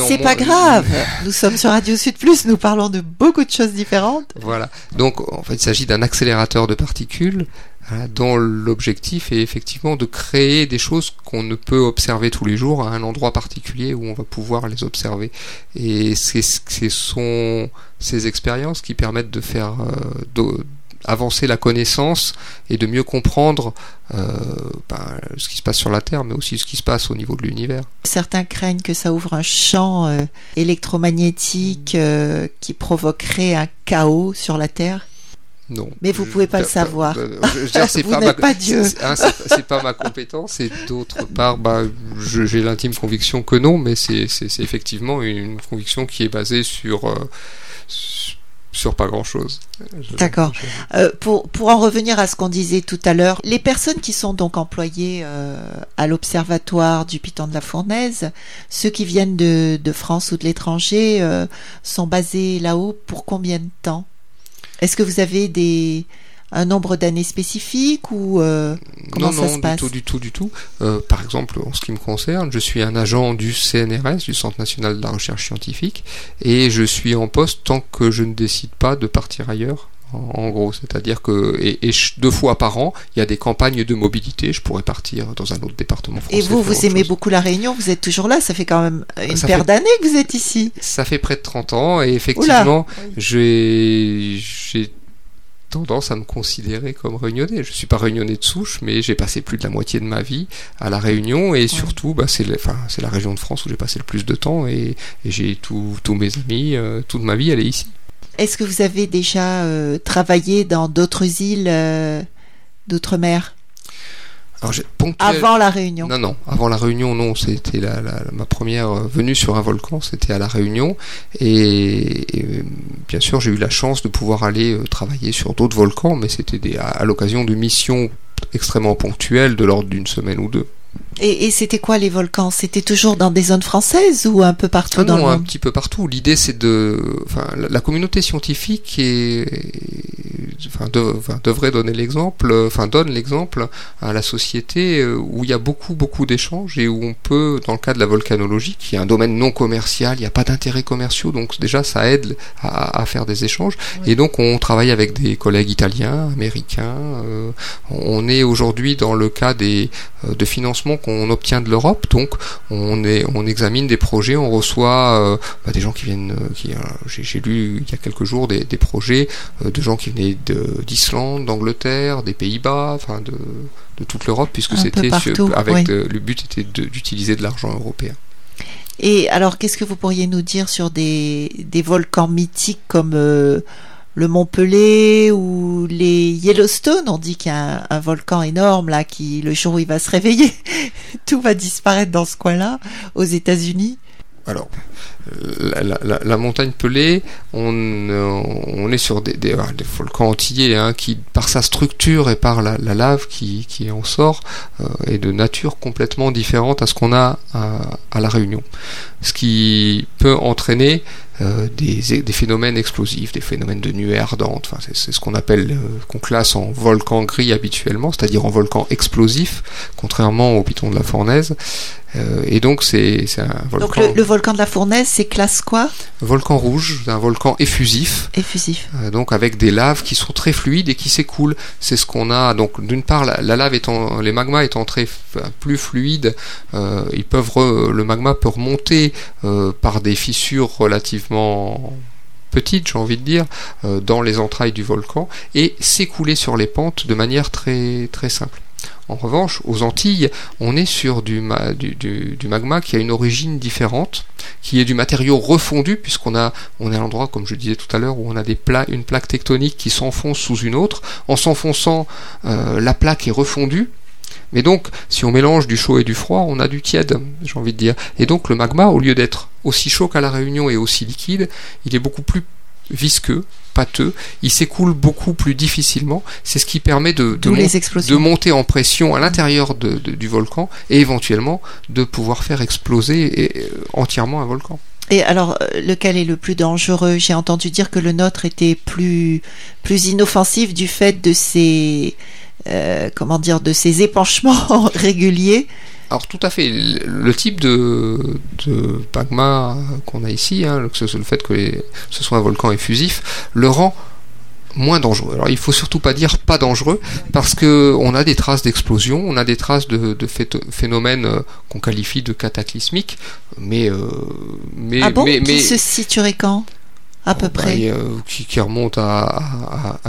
Speaker 1: C'est pas grave. [laughs] nous sommes sur Radio Sud Plus, nous parlons de beaucoup de choses différentes.
Speaker 2: Voilà. Donc en fait, il s'agit d'un accélérateur de particules dont l'objectif est effectivement de créer des choses qu'on ne peut observer tous les jours à un endroit particulier où on va pouvoir les observer. Et ce sont ces expériences qui permettent de faire euh, avancer la connaissance et de mieux comprendre euh, ben, ce qui se passe sur la Terre, mais aussi ce qui se passe au niveau de l'univers.
Speaker 1: Certains craignent que ça ouvre un champ euh, électromagnétique qui provoquerait un chaos sur la Terre.
Speaker 2: Non.
Speaker 1: Mais vous pouvez pas le savoir.
Speaker 2: c'est pas, ma... pas Dieu. C'est pas ma compétence. Et d'autre part, bah, j'ai l'intime conviction que non, mais c'est effectivement une conviction qui est basée sur euh, sur pas grand chose.
Speaker 1: D'accord. Euh, pour, pour en revenir à ce qu'on disait tout à l'heure, les personnes qui sont donc employées euh, à l'observatoire du Piton de la Fournaise, ceux qui viennent de, de France ou de l'étranger, sont basés là-haut pour combien de temps? Est-ce que vous avez des un nombre d'années spécifiques ou euh, comment
Speaker 2: ça
Speaker 1: se passe
Speaker 2: du tout, du tout, du tout. Euh, par exemple, en ce qui me concerne, je suis un agent du CNRS, du Centre national de la recherche scientifique, et je suis en poste tant que je ne décide pas de partir ailleurs en gros. C'est-à-dire que et, deux fois par an, il y a des campagnes de mobilité. Je pourrais partir dans un autre département français.
Speaker 1: Et vous, vous aimez beaucoup la Réunion Vous êtes toujours là Ça fait quand même une paire d'années que vous êtes ici.
Speaker 2: Ça fait près de 30 ans et effectivement, j'ai tendance à me considérer comme réunionnais. Je suis pas réunionnais de souche, mais j'ai passé plus de la moitié de ma vie à la Réunion et surtout, bah, c'est enfin, la région de France où j'ai passé le plus de temps et, j'ai tous mes amis, euh, toute ma vie, elle est ici.
Speaker 1: Est-ce que vous avez déjà euh, travaillé dans d'autres îles euh, d'outre-mer Avant la Réunion
Speaker 2: Non, non, avant la Réunion, non. C'était la, ma première venue sur un volcan, c'était à la Réunion. Et, bien sûr, j'ai eu la chance de pouvoir aller euh, travailler sur d'autres volcans, mais c'était à l'occasion de missions extrêmement ponctuelles de l'ordre d'une semaine ou deux.
Speaker 1: Et, c'était quoi les volcans? C'était toujours dans des zones françaises ou un peu partout ah dans le monde?
Speaker 2: un petit peu partout. L'idée c'est de, enfin, la, communauté scientifique est, enfin, devrait donner l'exemple, enfin donne l'exemple à la société euh, où il y a beaucoup beaucoup d'échanges et où on peut, dans le cas de la volcanologie, qui est un domaine non commercial, il n'y a pas d'intérêts commerciaux, donc déjà ça aide à, faire des échanges. Et donc on travaille avec des collègues italiens, américains. Euh, on est aujourd'hui dans le cas des euh, de financements qu'on obtient de l'Europe. Donc on, est, on examine des projets, on reçoit bah, des gens qui viennent, qui, j'ai, lu il y a quelques jours des, des projets de gens qui venaient d'Islande, d'Angleterre, des Pays-Bas, enfin de, de toute l'Europe, puisque c'était avec le but était d'utiliser de l'argent européen.
Speaker 1: Et alors, qu'est-ce que vous pourriez nous dire sur des, des volcans mythiques comme euh, le Mont Pelé ou les Yellowstone On dit qu'il y a un, volcan énorme là qui, le jour où il va se réveiller, [laughs] tout va disparaître dans ce coin-là, aux États-Unis.
Speaker 2: Alors, la, montagne Pelée, on, on est sur des, des, volcans antillais hein, qui, par sa structure et par la, lave qui, qui, en sort, euh, est de nature complètement différente à ce qu'on a à, La Réunion. Ce qui peut entraîner euh, des, des, phénomènes explosifs, des phénomènes de nuées ardentes. Enfin, c'est ce qu'on appelle, euh, qu'on classe en volcan gris habituellement, c'est-à-dire en volcan explosif, contrairement au piton de la Fournaise. Euh, et donc c'est un volcan.
Speaker 1: Donc le, le, volcan de la Fournaise, c'est classe quoi?
Speaker 2: Volcan rouge, un volcan effusif.
Speaker 1: Effusif.
Speaker 2: Donc avec des laves qui sont très fluides et qui s'écoulent. C'est ce qu'on a. Donc d'une part, la, lave étant, les magmas étant très plus fluides, ils peuvent le magma peut remonter euh, par des fissures relativement petites, j'ai envie de dire, euh, dans les entrailles du volcan et s'écouler sur les pentes de manière très très simple. En revanche, aux Antilles, on est sur du, magma qui a une origine différente, qui est du matériau refondu, puisqu'on a, on est à l'endroit, comme je disais tout à l'heure, où on a des une plaque tectonique qui s'enfonce sous une autre. En s'enfonçant, euh, la plaque est refondue, mais donc, si on mélange du chaud et du froid, on a du tiède, j'ai envie de dire. Et donc, le magma, au lieu d'être aussi chaud qu'à la Réunion et aussi liquide, il est beaucoup plus visqueux, pâteux, il s'écoule beaucoup plus difficilement. C'est ce qui permet de, de, monter en pression à l'intérieur du volcan et éventuellement de pouvoir faire exploser euh, entièrement un volcan.
Speaker 1: Et alors, euh, lequel est le plus dangereux? J'ai entendu dire que le nôtre était plus, plus inoffensif du fait de ces, euh, comment dire, de ces épanchements [laughs] réguliers.
Speaker 2: Alors tout à fait, le type de, de magma qu'on a ici, hein, le, le fait que ce soit un volcan effusif, le rend moins dangereux. Alors il faut surtout pas dire pas dangereux parce que on a des traces d'explosion, on a des traces de, de phénomènes euh, qu'on qualifie de cataclysmiques, mais euh, mais
Speaker 1: ah bon?
Speaker 2: mais,
Speaker 1: mais, qui se situerait quand? À peu près.
Speaker 2: Euh, qui, remonte à,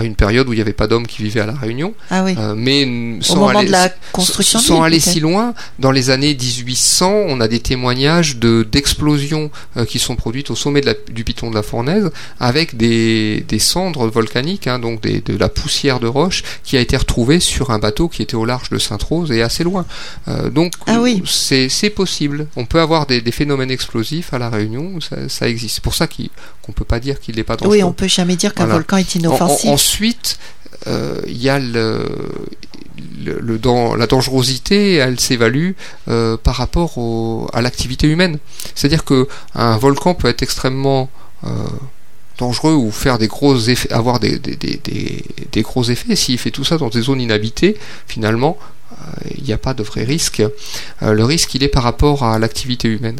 Speaker 2: une période où il n'y avait pas d'hommes qui vivaient à La Réunion.
Speaker 1: Ah oui.
Speaker 2: Euh, mais sans aller,
Speaker 1: de la construction
Speaker 2: sans aller si loin, dans les années 1800, on a des témoignages de d'explosions euh, qui sont produites au sommet de du piton de la Fournaise avec des, des cendres volcaniques, hein, donc des, de la poussière de roche qui a été retrouvée sur un bateau qui était au large de Sainte-Rose et assez loin. donc
Speaker 1: ah oui.
Speaker 2: c'est possible. On peut avoir des, des, phénomènes explosifs à La Réunion, ça, ça existe. C'est pour ça qu'on peut pas dire qu'il n'est pas dangereux.
Speaker 1: Oui, on peut jamais dire qu'un volcan est inoffensif.
Speaker 2: ensuite, euh, il y a le, le, dans, la dangerosité, elle s'évalue euh, par rapport à l'activité humaine. C'est-à-dire que un volcan peut être extrêmement euh, dangereux ou faire des gros effets, avoir des, des, des, des gros effets. S'il fait tout ça dans des zones inhabitées, finalement, il n'y a pas de vrai risque. le risque, il est par rapport à l'activité humaine.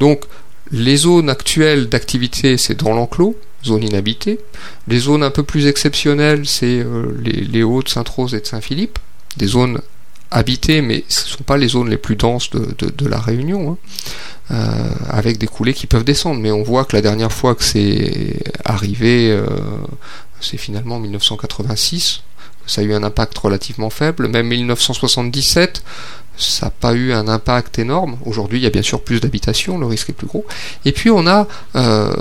Speaker 2: Donc, les zones actuelles d'activité, c'est dans l'enclos, zone inhabitée. Les zones un peu plus exceptionnelles, c'est euh, les, Hauts de Sainte-Rose et de Saint-Philippe, des zones habitées, mais ce ne sont pas les zones les plus denses de, la Réunion, hein. euh, avec des coulées qui peuvent descendre. Mais on voit que la dernière fois que c'est arrivé, euh, c'est finalement en 1986. Ça a eu un impact relativement faible. Même 1977, ça n'a pas eu un impact énorme. Aujourd'hui, il y a bien sûr plus d'habitations, le risque est plus gros. Et puis on a euh,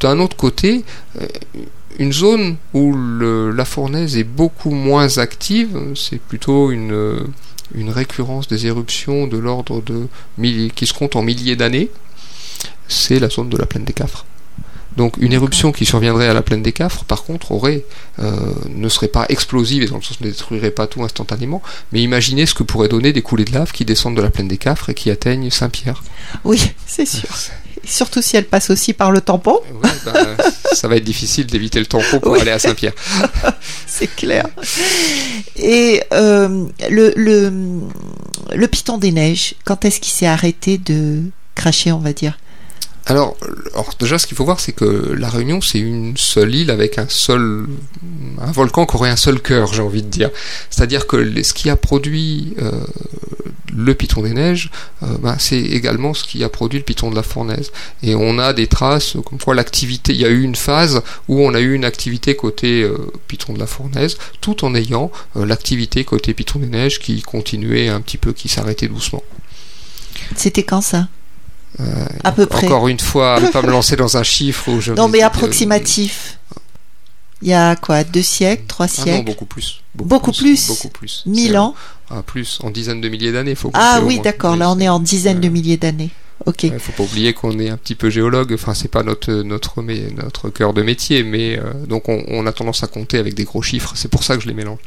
Speaker 2: d'un autre côté euh, une zone où la fournaise est beaucoup moins active, c'est plutôt une, une récurrence des éruptions de l'ordre de qui se compte en milliers d'années, c'est la zone de la plaine des Cafres. Donc une éruption qui surviendrait à la plaine des Cafres, par contre, aurait, euh, ne serait pas explosive et dans le sens ne détruirait pas tout instantanément, mais imaginez ce que pourrait donner des coulées de lave qui descendent de la plaine des Cafres et qui atteignent Saint-Pierre.
Speaker 1: Oui, c'est sûr. Surtout si elle passe aussi par le tampon.
Speaker 2: Ben, ça va être difficile d'éviter le tampon pour aller à Saint-Pierre. [laughs]
Speaker 1: c'est clair. Et euh, le, le, le piton des neiges, quand est-ce qu'il s'est arrêté de cracher, on va dire?
Speaker 2: Alors, déjà, ce qu'il faut voir, c'est que la Réunion, c'est une seule île avec un seul, un volcan qui aurait un seul cœur, j'ai envie de dire. C'est-à-dire que ce qui a produit euh, le piton des neiges, ben, c'est également ce qui a produit le piton de la fournaise. Et on a des traces comme quoi l'activité, il y a eu une phase où on a eu une activité côté piton de la fournaise, tout en ayant l'activité côté piton des neiges qui continuait un petit peu, qui s'arrêtait doucement.
Speaker 1: C'était quand ça? À peu près.
Speaker 2: Encore une fois, ne pas me lancer dans un chiffre où je.
Speaker 1: Non, mais approximatif. Il y a quoi Deux siècles Trois siècles ah non,
Speaker 2: beaucoup plus.
Speaker 1: Beaucoup, plus,
Speaker 2: Beaucoup plus.
Speaker 1: Mille ans
Speaker 2: ah, Plus, en dizaines de milliers d'années. Faut
Speaker 1: ah oui, d'accord. Là, on est en dizaines de milliers d'années. Ok.
Speaker 2: Il faut pas oublier qu'on est un petit peu géologue. Enfin, c'est pas notre notre notre cœur de métier, mais euh, donc on, on, a tendance à compter avec des gros chiffres. C'est pour ça que je les mélange.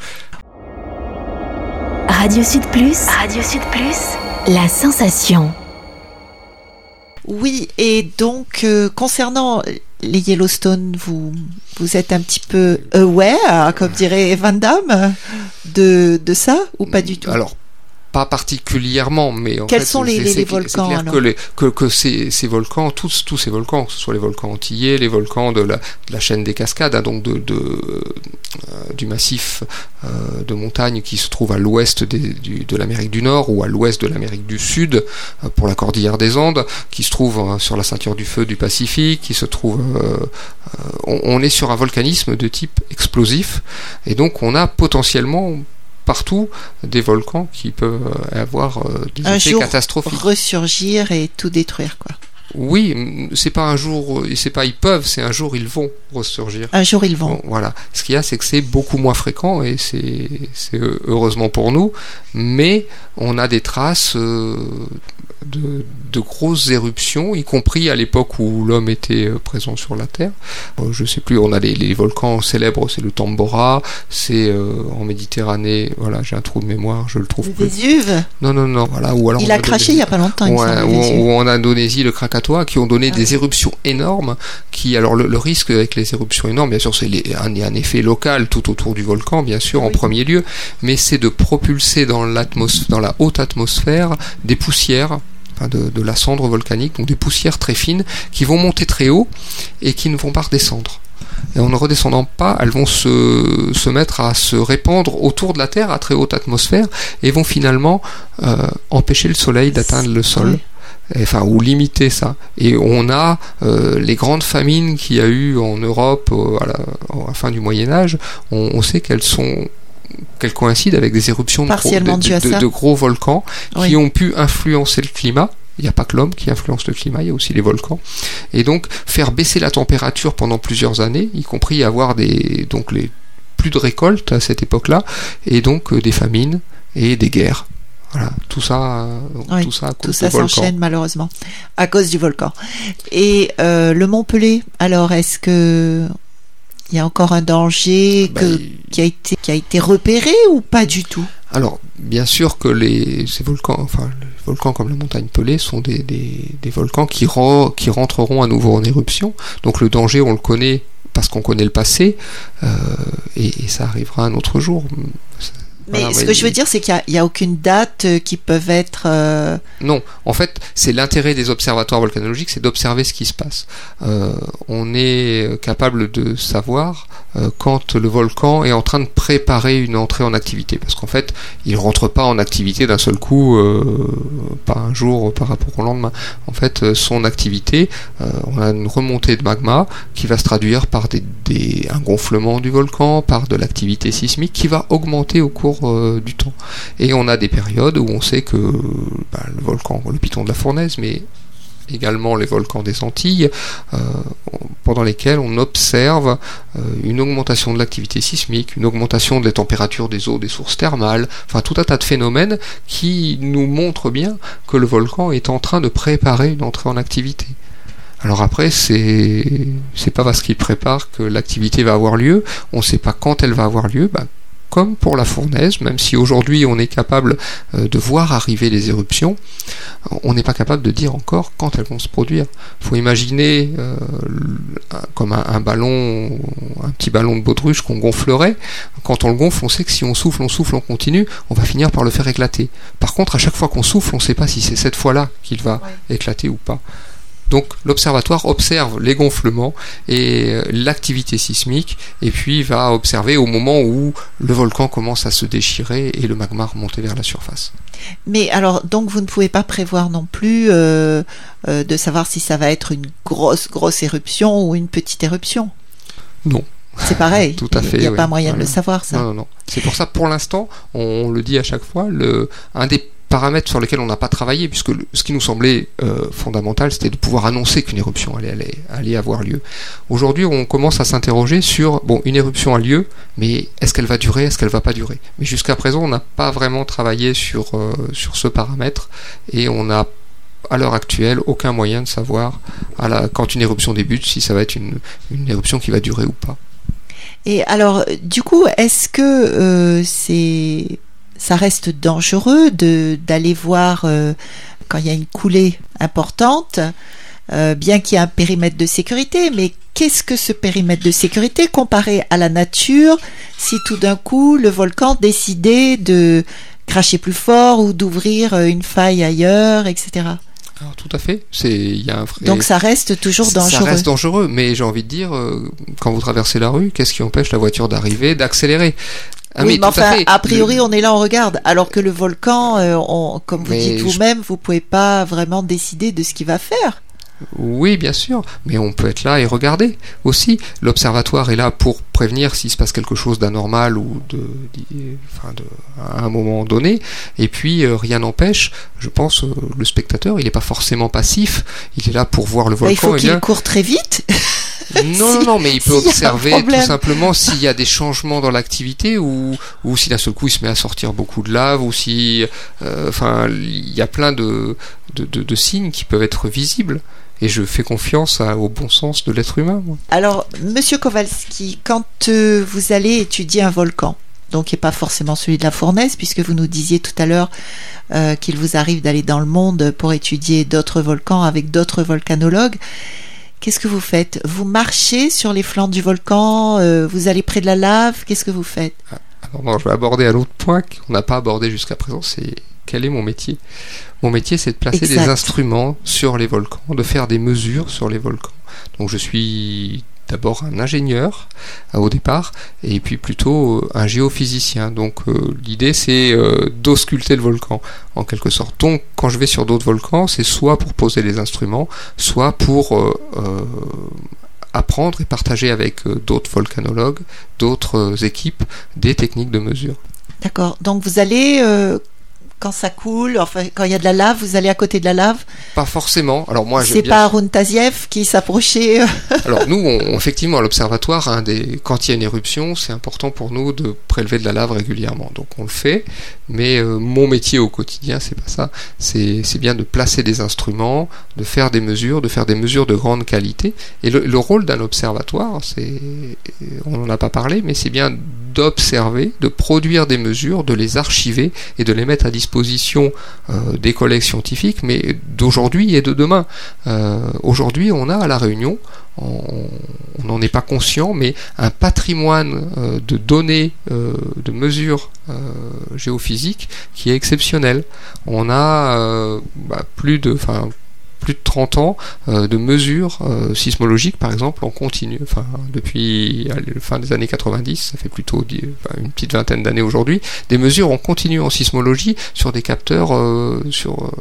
Speaker 3: Radio Sud Plus. Radio Sud Plus. La sensation.
Speaker 1: Oui, et donc euh, concernant les Yellowstone, vous, vous êtes un petit peu aware, comme dirait Van Damme, de, de ça ou pas du tout?
Speaker 2: Pas particulièrement, mais
Speaker 1: en quels sont les, les, volcans
Speaker 2: clair que, les, que, que, ces, ces, volcans, tous, tous ces volcans, que ce soit les volcans antillais, les volcans de la, de la chaîne des Cascades, hein, donc de, de euh, du massif euh, de montagnes qui se trouve à l'ouest de l'Amérique du Nord ou à l'ouest de l'Amérique du Sud euh, pour la cordillère des Andes, qui se trouve euh, sur la ceinture du feu du Pacifique, qui se trouve, on, on est sur un volcanisme de type explosif, et donc on a potentiellement partout des volcans qui peuvent avoir euh, des
Speaker 1: un
Speaker 2: effets
Speaker 1: jour
Speaker 2: catastrophiques.
Speaker 1: ressurgir et tout détruire quoi.
Speaker 2: Oui, c'est pas un jour, c'est pas ils peuvent, c'est un jour ils vont ressurgir.
Speaker 1: Un jour ils vont.
Speaker 2: voilà. Ce qu'il y a, c'est que c'est beaucoup moins fréquent et c'est heureusement pour nous, mais on a des traces euh, de, de, grosses éruptions, y compris à l'époque où l'homme était euh, présent sur la Terre. Euh, je sais plus, on a les, les volcans célèbres, c'est le Tambora, c'est euh, en Méditerranée, voilà, j'ai un trou de mémoire, je le trouve
Speaker 1: le Vésuve?
Speaker 2: Non, non, non, voilà. Ou alors
Speaker 1: il a craché il y a pas longtemps.
Speaker 2: Ouais, ou, en Indonésie, le Krakatoa, qui ont donné ah des éruptions énormes, qui, alors le, risque avec les éruptions énormes, bien sûr, c'est un, un, effet local tout autour du volcan, bien sûr, en premier lieu, mais c'est de propulser dans dans la haute atmosphère, des poussières de, la cendre volcanique, donc des poussières très fines qui vont monter très haut et qui ne vont pas redescendre. Et en ne redescendant pas, elles vont se, se mettre à se répandre autour de la Terre à très haute atmosphère et vont finalement euh, empêcher le Soleil d'atteindre le sol. Enfin, ou limiter ça. Et on a euh, les grandes famines qu'il y a eu en Europe euh, à, la, fin du Moyen Âge. On, sait qu'elles sont qu'elles coïncident avec des éruptions de gros, volcans qui ont pu influencer le climat. Il n'y a pas que l'homme qui influence le climat, il y a aussi les volcans. Et donc faire baisser la température pendant plusieurs années, y compris avoir des donc les plus de récoltes à cette époque-là, et donc euh, des famines et des guerres. Voilà, tout ça, euh, tout ça, à
Speaker 1: tout ça s'enchaîne malheureusement à cause du volcan. Et euh, le Mont Pelé, alors est-ce que il y a encore un danger bah, qui, a été, qui a été repéré ou pas du tout?
Speaker 2: Alors, bien sûr que les, ces volcans, enfin, les volcans comme la montagne Pelée sont des, des, des volcans qui, qui rentreront à nouveau en éruption. Donc le danger, on le connaît parce qu'on connaît le passé, euh, et, et, ça arrivera un autre jour.
Speaker 1: Mais ce que je veux dire, c'est qu'il n'y a, aucune date euh, qui peuvent être. Euh,
Speaker 2: non, en fait, c'est l'intérêt des observatoires volcanologiques, c'est d'observer ce qui se passe. Euh, on est capable de savoir quand le volcan est en train de préparer une entrée en activité, parce qu'en fait, il rentre pas en activité d'un seul coup, pas un jour par rapport au lendemain. En fait, son activité, on a une remontée de magma qui va se traduire par des, un gonflement du volcan, par de l'activité sismique qui va augmenter au cours euh, du temps. Et on a des périodes où on sait que bah, le volcan, le piton de la fournaise, mais également les volcans des Antilles, euh, pendant lesquels on observe euh, une augmentation de l'activité sismique, une augmentation des températures des eaux des sources thermales, enfin tout un tas de phénomènes qui nous montrent bien que le volcan est en train de préparer une entrée en activité. Alors après, c'est c'est pas parce qu'il prépare que l'activité va avoir lieu. On ne sait pas quand elle va avoir lieu. Bah, comme pour la fournaise, même si aujourd'hui on est capable euh, de voir arriver les éruptions, on n'est pas capable de dire encore quand elles vont se produire. Il faut imaginer euh, comme un, ballon, un petit ballon de baudruche qu'on gonflerait. Quand on le gonfle, on sait que si on souffle, on souffle, on continue, on va finir par le faire éclater. Par contre, à chaque fois qu'on souffle, on ne sait pas si c'est cette fois-là qu'il va éclater ou pas. Donc l'observatoire observe les gonflements et euh, l'activité sismique et puis va observer au moment où le volcan commence à se déchirer et le magma remonter vers la surface.
Speaker 1: Mais alors, donc vous ne pouvez pas prévoir non plus euh, euh, de savoir si ça va être une grosse, grosse éruption ou une petite éruption
Speaker 2: Non.
Speaker 1: C'est pareil. [laughs]
Speaker 2: Tout à fait.
Speaker 1: Il n'y a
Speaker 2: oui.
Speaker 1: pas moyen de le savoir, ça.
Speaker 2: Non, non, non. C'est pour ça, pour l'instant, on le dit à chaque fois, le, un des paramètres sur lesquels on n'a pas travaillé, puisque ce qui nous semblait euh, fondamental, c'était de pouvoir annoncer qu'une éruption allait, avoir lieu. Aujourd'hui, on commence à s'interroger sur, bon, une éruption a lieu, mais est-ce qu'elle va durer, est-ce qu'elle va pas durer? Mais jusqu'à présent, on n'a pas vraiment travaillé sur, euh, sur ce paramètre, et on n'a à l'heure actuelle aucun moyen de savoir quand une éruption débute si ça va être une, une éruption qui va durer ou pas.
Speaker 1: Et alors, du coup, est-ce que euh, c'est, ça reste dangereux d'aller voir euh, quand il y a une coulée importante, euh, bien qu'il y ait un périmètre de sécurité, mais qu'est-ce que ce périmètre de sécurité comparé à la nature si tout d'un coup le volcan décidait de cracher plus fort ou d'ouvrir euh, une faille ailleurs, etc.
Speaker 2: Alors, tout à fait. C'est il y a un vrai.
Speaker 1: Donc ça reste toujours
Speaker 2: ça
Speaker 1: dangereux.
Speaker 2: reste dangereux, mais j'ai envie de dire, euh, quand vous traversez la rue, qu'est-ce qui empêche la voiture d'arriver, d'accélérer? Ah,
Speaker 1: oui, mais enfin, a, priori,
Speaker 2: Le-
Speaker 1: on est là, on regarde. Alors que le volcan, euh, on- comme vous
Speaker 2: Mais
Speaker 1: dites
Speaker 2: je-
Speaker 1: vous-même, vous pouvez pas vraiment décider de ce qu'il va faire.
Speaker 2: Oui, bien sûr, mais on peut être là et regarder aussi. L'observatoire est là pour prévenir s'il se passe quelque chose d'anormal ou de, d'y- enfin de, à un moment donné. Et puis euh, rien n'empêche, je pense, euh, le spectateur, il n'est pas forcément passif. Il est là pour voir le
Speaker 1: Bah, il
Speaker 2: volcan.
Speaker 1: faut qu'il court très vite. [laughs]
Speaker 2: Non, non,
Speaker 1: Si-
Speaker 2: non, mais il peut observer tout simplement s'il y a des changements dans l'activité ou, ou si d'un seul coup il se met à sortir beaucoup de lave ou si, euh, enfin, il y a plein de, de, de- de signes qui peuvent être visibles. Et je fais confiance à- au bon sens de l'être humain. moi.
Speaker 1: Alors, Monsieur Kowalski, quand euh, vous allez étudier un volcan, donc n'est pas forcément celui de la fournaise, puisque vous nous disiez tout à l'heure euh, qu'il vous arrive d'aller dans le monde pour étudier d'autres volcans avec d'autres volcanologues, qu'est-ce que vous faites? Vous marchez sur les flancs du volcan euh, Vous allez près de la lave Qu'est-ce que vous faites?
Speaker 2: Alors non, je vais aborder un autre point qu'on n'a pas abordé jusqu'à présent, c'est quel est mon métier? Mon métier, c'est de placer
Speaker 1: Exact.
Speaker 2: des instruments sur les volcans, de faire des mesures sur les volcans. Donc je suis d'abord un ingénieur euh, au départ, et puis plutôt euh, un géophysicien. Donc euh, l'idée, c'est euh, d'ausculter le volcan, en quelque sorte. Donc quand je vais sur d'autres volcans, c'est soit pour poser les instruments, soit pour... euh, apprendre et partager avec d'autres volcanologues, d'autres équipes, des techniques de mesure.
Speaker 1: D'accord. Donc vous allez, quand ça coule, enfin quand il y a de la lave, vous allez à côté de la lave.
Speaker 2: Pas forcément. Alors moi,
Speaker 1: C'est
Speaker 2: bien.
Speaker 1: pas Arun Taziev qui s'approchait. euh, [laughs]
Speaker 2: Alors nous, on- effectivement, à l'observatoire, un des... quand il y a une éruption, c'est important pour nous de prélever de la lave régulièrement. Donc on le fait. Mais euh, mon métier au quotidien, c'est pas ça. C'est c'est bien de placer des instruments, de faire des mesures, de faire des mesures de grande qualité. Et le, le rôle d'un observatoire, c'est, on n'en a pas parlé, mais c'est bien d'observer, de produire des mesures, de les archiver et de les mettre à disposition euh, des collègues scientifiques, mais d'aujourd'hui et de demain. Euh, aujourd'hui, on a à la Réunion, on n'en est pas conscient, mais un patrimoine euh, de données, de mesures géophysiques qui est exceptionnel. On a bah, plus de, plus de 30 ans euh, de mesures euh, sismologiques, par exemple, en continu. Enfin, depuis la fin des années 90, ça fait plutôt une petite vingtaine d'années aujourd'hui, des mesures en continu en sismologie sur des capteurs, euh, sur,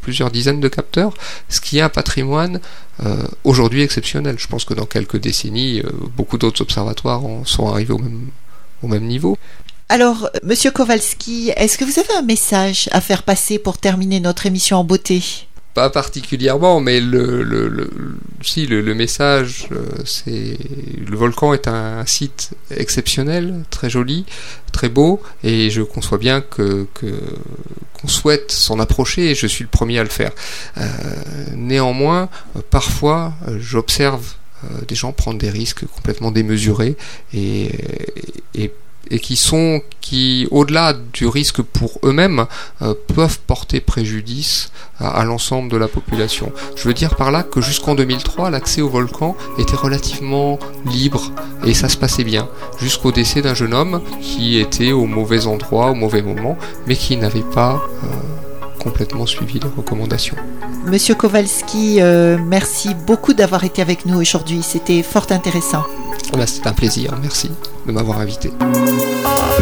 Speaker 2: plusieurs dizaines de capteurs, ce qui est un patrimoine aujourd'hui exceptionnel. Je pense que dans quelques décennies, beaucoup d'autres observatoires en sont arrivés au même, au même niveau.
Speaker 1: Alors, Monsieur Kowalski, est-ce que vous avez un message à faire passer pour terminer notre émission en beauté?
Speaker 2: Pas particulièrement, mais le, le, le- si le, le message, euh, c'est le volcan est un site exceptionnel, très joli, très beau, et je conçois bien que qu'on souhaite s'en approcher, et je suis le premier à le faire. Euh, néanmoins, parfois, j'observe euh, des gens prendre des risques complètement démesurés et, et et qui sont qui au-delà du risque pour eux-mêmes euh, peuvent porter préjudice à, à l'ensemble de la population. Je veux dire par là que jusqu'en 2003, l'accès au volcan était relativement libre et ça se passait bien, jusqu'au décès d'un jeune homme qui était au mauvais endroit, au mauvais moment, mais qui n'avait pas euh, complètement suivi les recommandations.
Speaker 1: Monsieur Kowalski, merci beaucoup d'avoir été avec nous aujourd'hui. C'était fort intéressant.
Speaker 2: Bah, c'est un plaisir, merci de m'avoir invité. Ah,